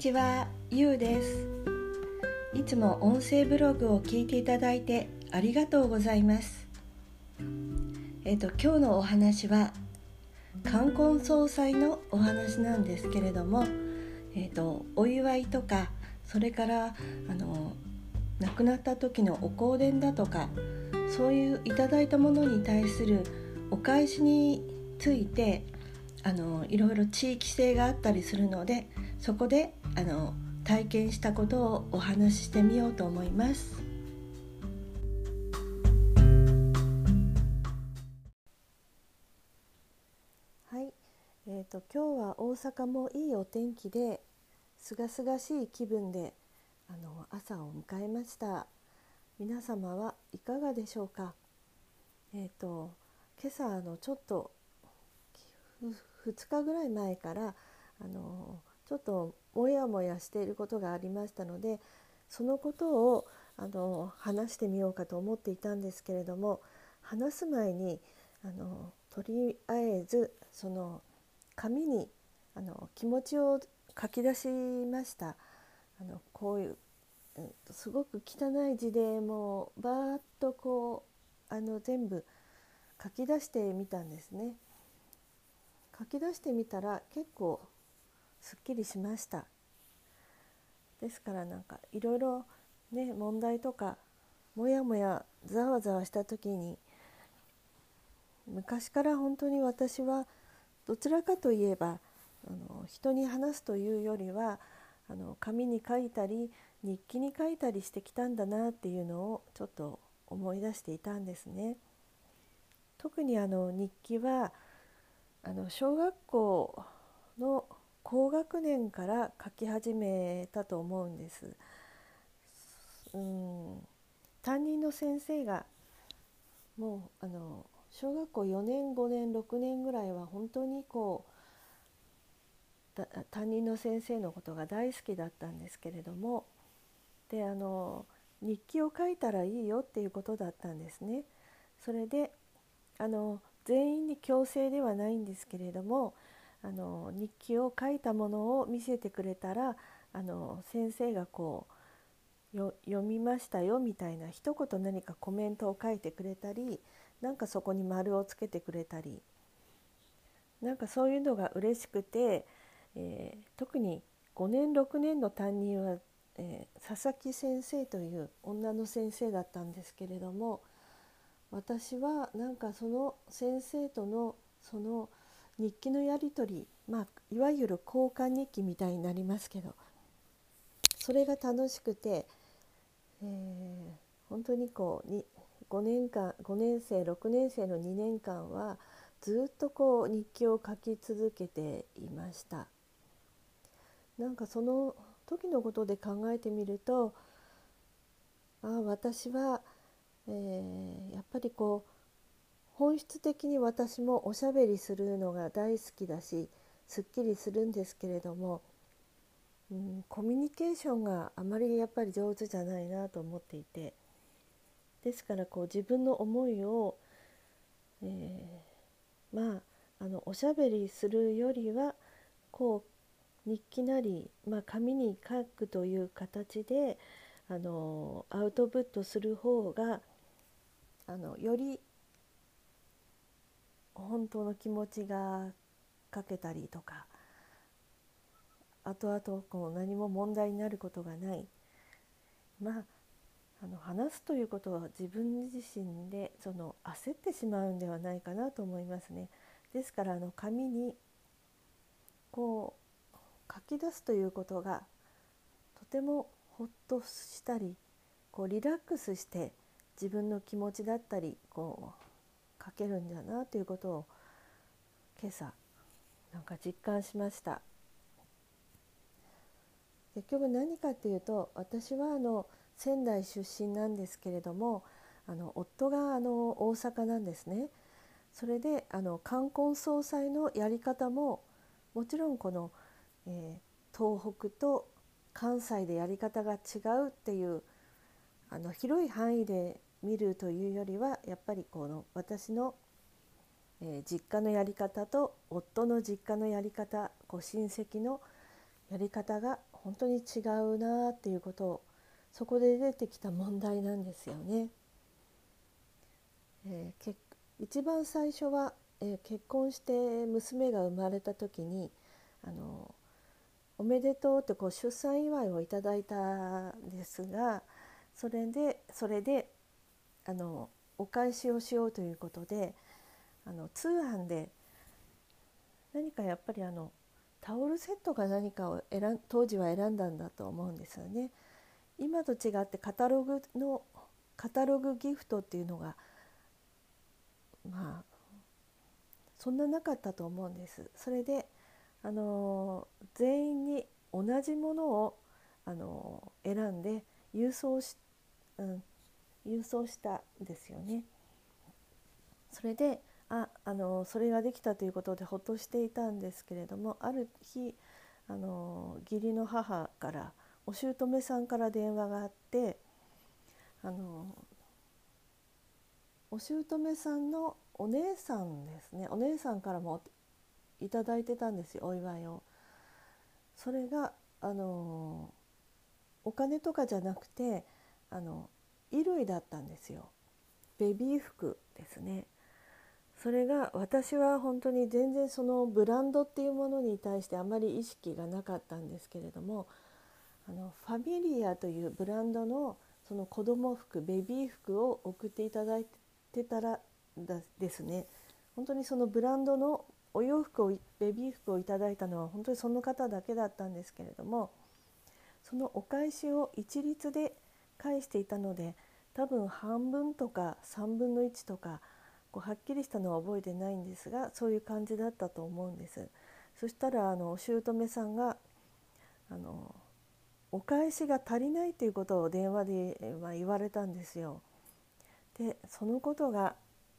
ちは、ゆうです。いつも音声ブログを聞いていただいてありがとうございます。えっ、と今日のお話は冠婚葬祭のお話なんですけれどもえっ、とお祝いとかそれからあの亡くなった時のお香典だとかそういういただいたものに対するお返しについてあのいろいろ地域性があったりするのでそこであの体験したことをお話ししてみようと思います。はい、えーと、今日は大阪もいいお天気で清々しい気分であの朝を迎えました。皆様はいかがでしょうか？えっ、ー、と今朝あのちょっと2日ぐらい前からあのちょっとモヤモヤしていることがありましたのでそのことをあの話してみようかと思っていたんですけれども話す前にあのとりあえずその紙にあの気持ちを書き出しましたあのこういううんすごく汚い字でもうバーッとこうあの全部書き出してみたんですね。書き出してみたら結構すっきりしましたですからなんかいろいろね問題とかもやもやざわざわした時に昔から本当に私はどちらかといえばあの人に話すというよりはあの紙に書いたり日記に書いたりしてきたんだなっていうのをちょっと思い出していたんですね。特にあの日記はあの小学校の高学年から書き始めたと思うんです。うん担任の先生がもうあの小学校4年5年6年ぐらいは本当にこう担任の先生のことが大好きだったんですけれどもであの日記を書いたらいいよっていうことだったんですね。それであの全員に強制ではないんですけれどもあの日記を書いたものを見せてくれたらあの先生がこう読みましたよみたいな一言何かコメントを書いてくれたりなんかそこに丸をつけてくれたりなんかそういうのが嬉しくて、えー、特に5年6年の担任は、えー、佐々木先生という女の先生だったんですけれども私はなんかその先生とのその日記のやり取りまあいわゆる交換日記みたいになりますけどそれが楽しくて、えー、本当にこうに5年間5年生6年生の2年間はずっとこう日記を書き続けていました。なんかその時のことで考えてみるとああ私はえー、やっぱりこう本質的に私もおしゃべりするのが大好きだしすっきりするんですけれども、うん、コミュニケーションがあまりやっぱり上手じゃないなと思っていてですからこう自分の思いを、えー、まああのおしゃべりするよりはこう日記なり、まあ、紙に書くという形であのアウトプットする方があのより本当の気持ちが書けたりとか後々こう何も問題になることがないまああの話すということは自分自身でその焦ってしまうんではないかなと思いますね。ですからあの紙にこう書き出すということがとてもほっとしたりこうリラックスして自分の気持ちだったりこう書けるんだなということを今朝なんか実感しました。結局何かっていうと私はあの仙台出身なんですけれどもあの夫があの大阪なんですね。それであの冠婚葬祭のやり方ももちろんこの、えー、東北と関西でやり方が違うっていうあの広い範囲で見るというよりはやっぱりこの私の、えー、実家のやり方と夫の実家のやり方こう親戚のやり方が本当に違うなっていうことをそこで出てきた問題なんですよね。えー、一番最初は、えー、結婚して娘が生まれた時にあのおめでとうってこう出産祝いをいただいたんですがそれでそれであのお返しをしようということであの通販で何かやっぱりあのタオルセットか何かを選当時は選んだんだと思うんですよね。今と違ってカタログのカタログギフトっていうのがまあそんななかったと思うんです。それであの全員に同じものをあの選んで郵送し、うん、郵送したんですよね。それでああのそれができたということでほっとしていたんですけれどもある日あの義理の母からお姑さんから電話があってあのお姑さんのお姉さんですねお姉さんからもいただいてたんですよお祝いを。それがあのお金とかじゃなくてあの衣類だったんですよベビー服ですね。それが私は本当に全然そのブランドっていうものに対してあまり意識がなかったんですけれどもあのファミリアというブランドのその子供服ベビー服を送っていただいてたらですね本当にそのブランドのお洋服をベビー服をいただいたのは本当にその方だけだったんですけれどもそのお返しを一律で返していたので多分半分とか3分の1とかこうはっきりしたのは覚えてないんですがそういう感じだったと思うんです。そしたらあのお姑さんがあのお返しが足りないということを電話で、ま、言われたんですよ。でそのことが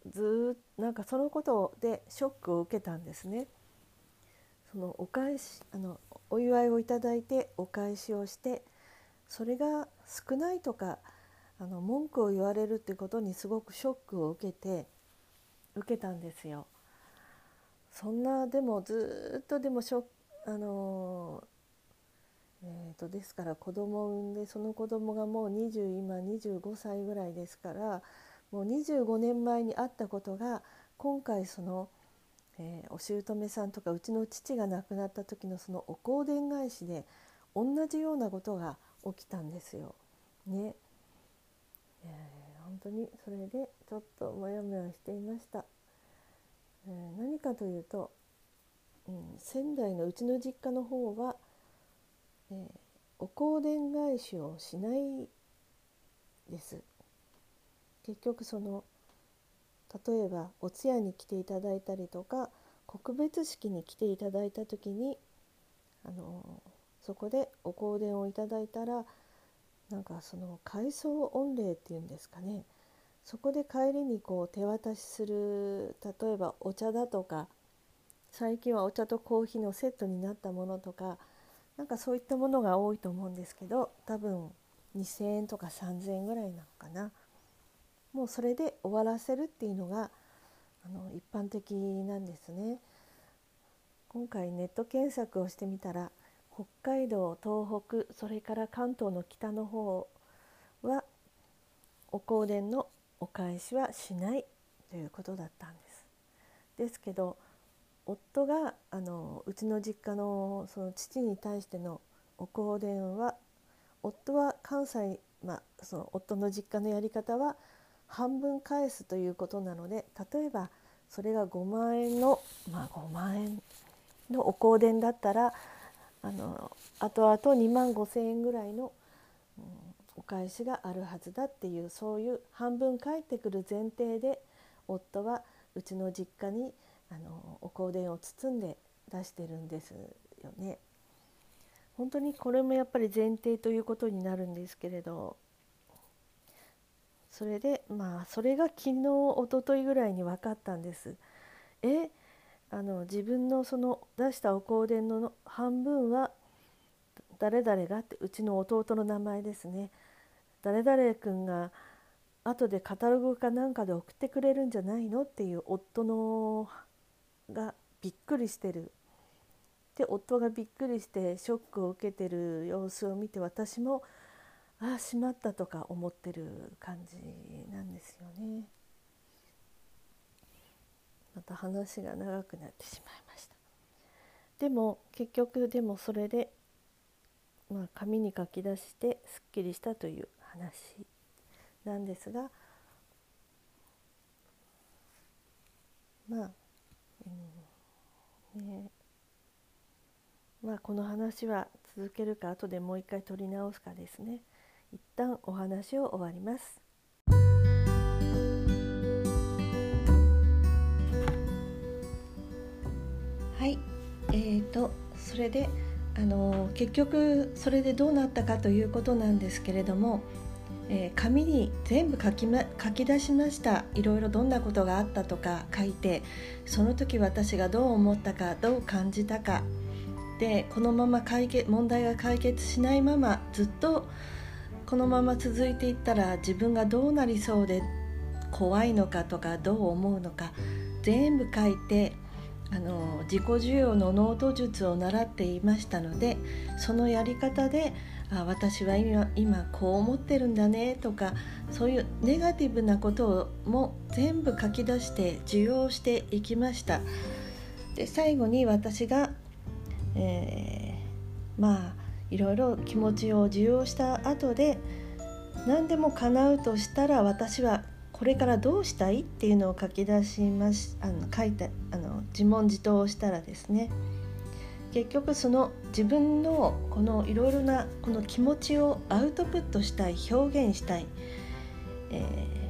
ずっなんかそのことでショックを受けたんですね。そのお返しあのお祝いをいただいてお返しをしてそれが少ないとかあの文句を言われるってことにすごくショックを受けて受けたんですよ。そんなでもずっとでもしょあのえーと、ですから子供を産んでその子供がもう20今25歳ぐらいですからもう25年前にあったことが今回その、えー、お姑さんとかうちの父が亡くなった時のそのお香典返しで同じようなことが起きたんですよ。ね。えー、本当にそれでちょっとモヤモヤしていました。えー、何かというと、うん、仙台のうちの実家の方はえー、お香典返しをしないです結局その例えばお通夜に来ていただいたりとか告別式に来ていただいた時にあのそこでお香典をいただいたらなんかその回想御礼っていうんですかねそこで帰りにこう手渡しする例えばお茶だとか最近はお茶とコーヒーのセットになったものとかなんかそういったものが多いと思うんですけど多分2,000円とか3,000円ぐらいなのかなもうそれで終わらせるっていうのがあの一般的なんですね。今回ネット検索をしてみたら北海道東北それから関東の北の方はお香典のお返しはしないということだったんです。ですけど夫があのうちの実家のその父に対してのお香典は夫は関西、まあ、その夫の実家のやり方は半分返すということなので例えばそれが5万円の、まあ、5万円のお香典だったらあの後々2万5千円ぐらいの、うん、お返しがあるはずだっていうそういう半分返ってくる前提で夫はうちの実家にあのお香典を包んで出してるんですよね。本当にこれもやっぱり前提ということになるんですけれどそれでまあそれが昨日おとといぐらいに分かったんです。えあの自分のその出したお香典の半分は誰々がってうちの弟の名前ですね誰々君が後でカタログかなんかで送ってくれるんじゃないのっていう夫のがびっくりしてるで夫がびっくりしてショックを受けてる様子を見て私もああしまったとか思ってる感じなんですよね。また話が長くなってしまいました。でも結局でもそれで、まあ、紙に書き出してすっきりしたという話なんですがまあ、うんねまあ、この話は続けるか後でもう一回取り直すかですね一旦お話を終わります。ーと、それであの結局それでどうなったかということなんですけれども、えー、紙に全部書き,、ま、書き出しました。いろいろどんなことがあったとか書いてその時私がどう思ったかどう感じたか。でこのまま解決問題が解決しないままずっとこのまま続いていったら自分がどうなりそうで怖いのかとかどう思うのか全部書いてあの自己需要のノート術を習っていましたのでそのやり方であ私は今今こう思ってるんだねとかそういうネガティブなことをも全部書き出して受容していきました。で最後に私が、えー、まあいろいろ気持ちを受容した後で何でも叶うとしたら私はこれからどうしたいっていうのを書き出しますあの書いてあの自問自答をしたらですね結局その自分のこのいろいろなこの気持ちをアウトプットしたい表現したい、え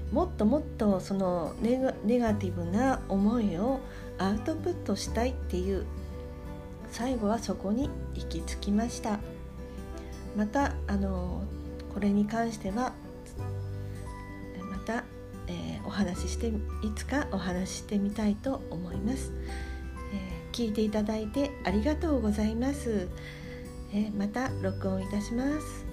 ー、もっともっとそのネガネガティブな思いをアウトプットしたいっていう最後はそこに行き着きました。またあのこれに関してはまた、話ししていつかお話ししてみたいと思います、えー、聞いていただいてありがとうございます、えー、また録音いたします。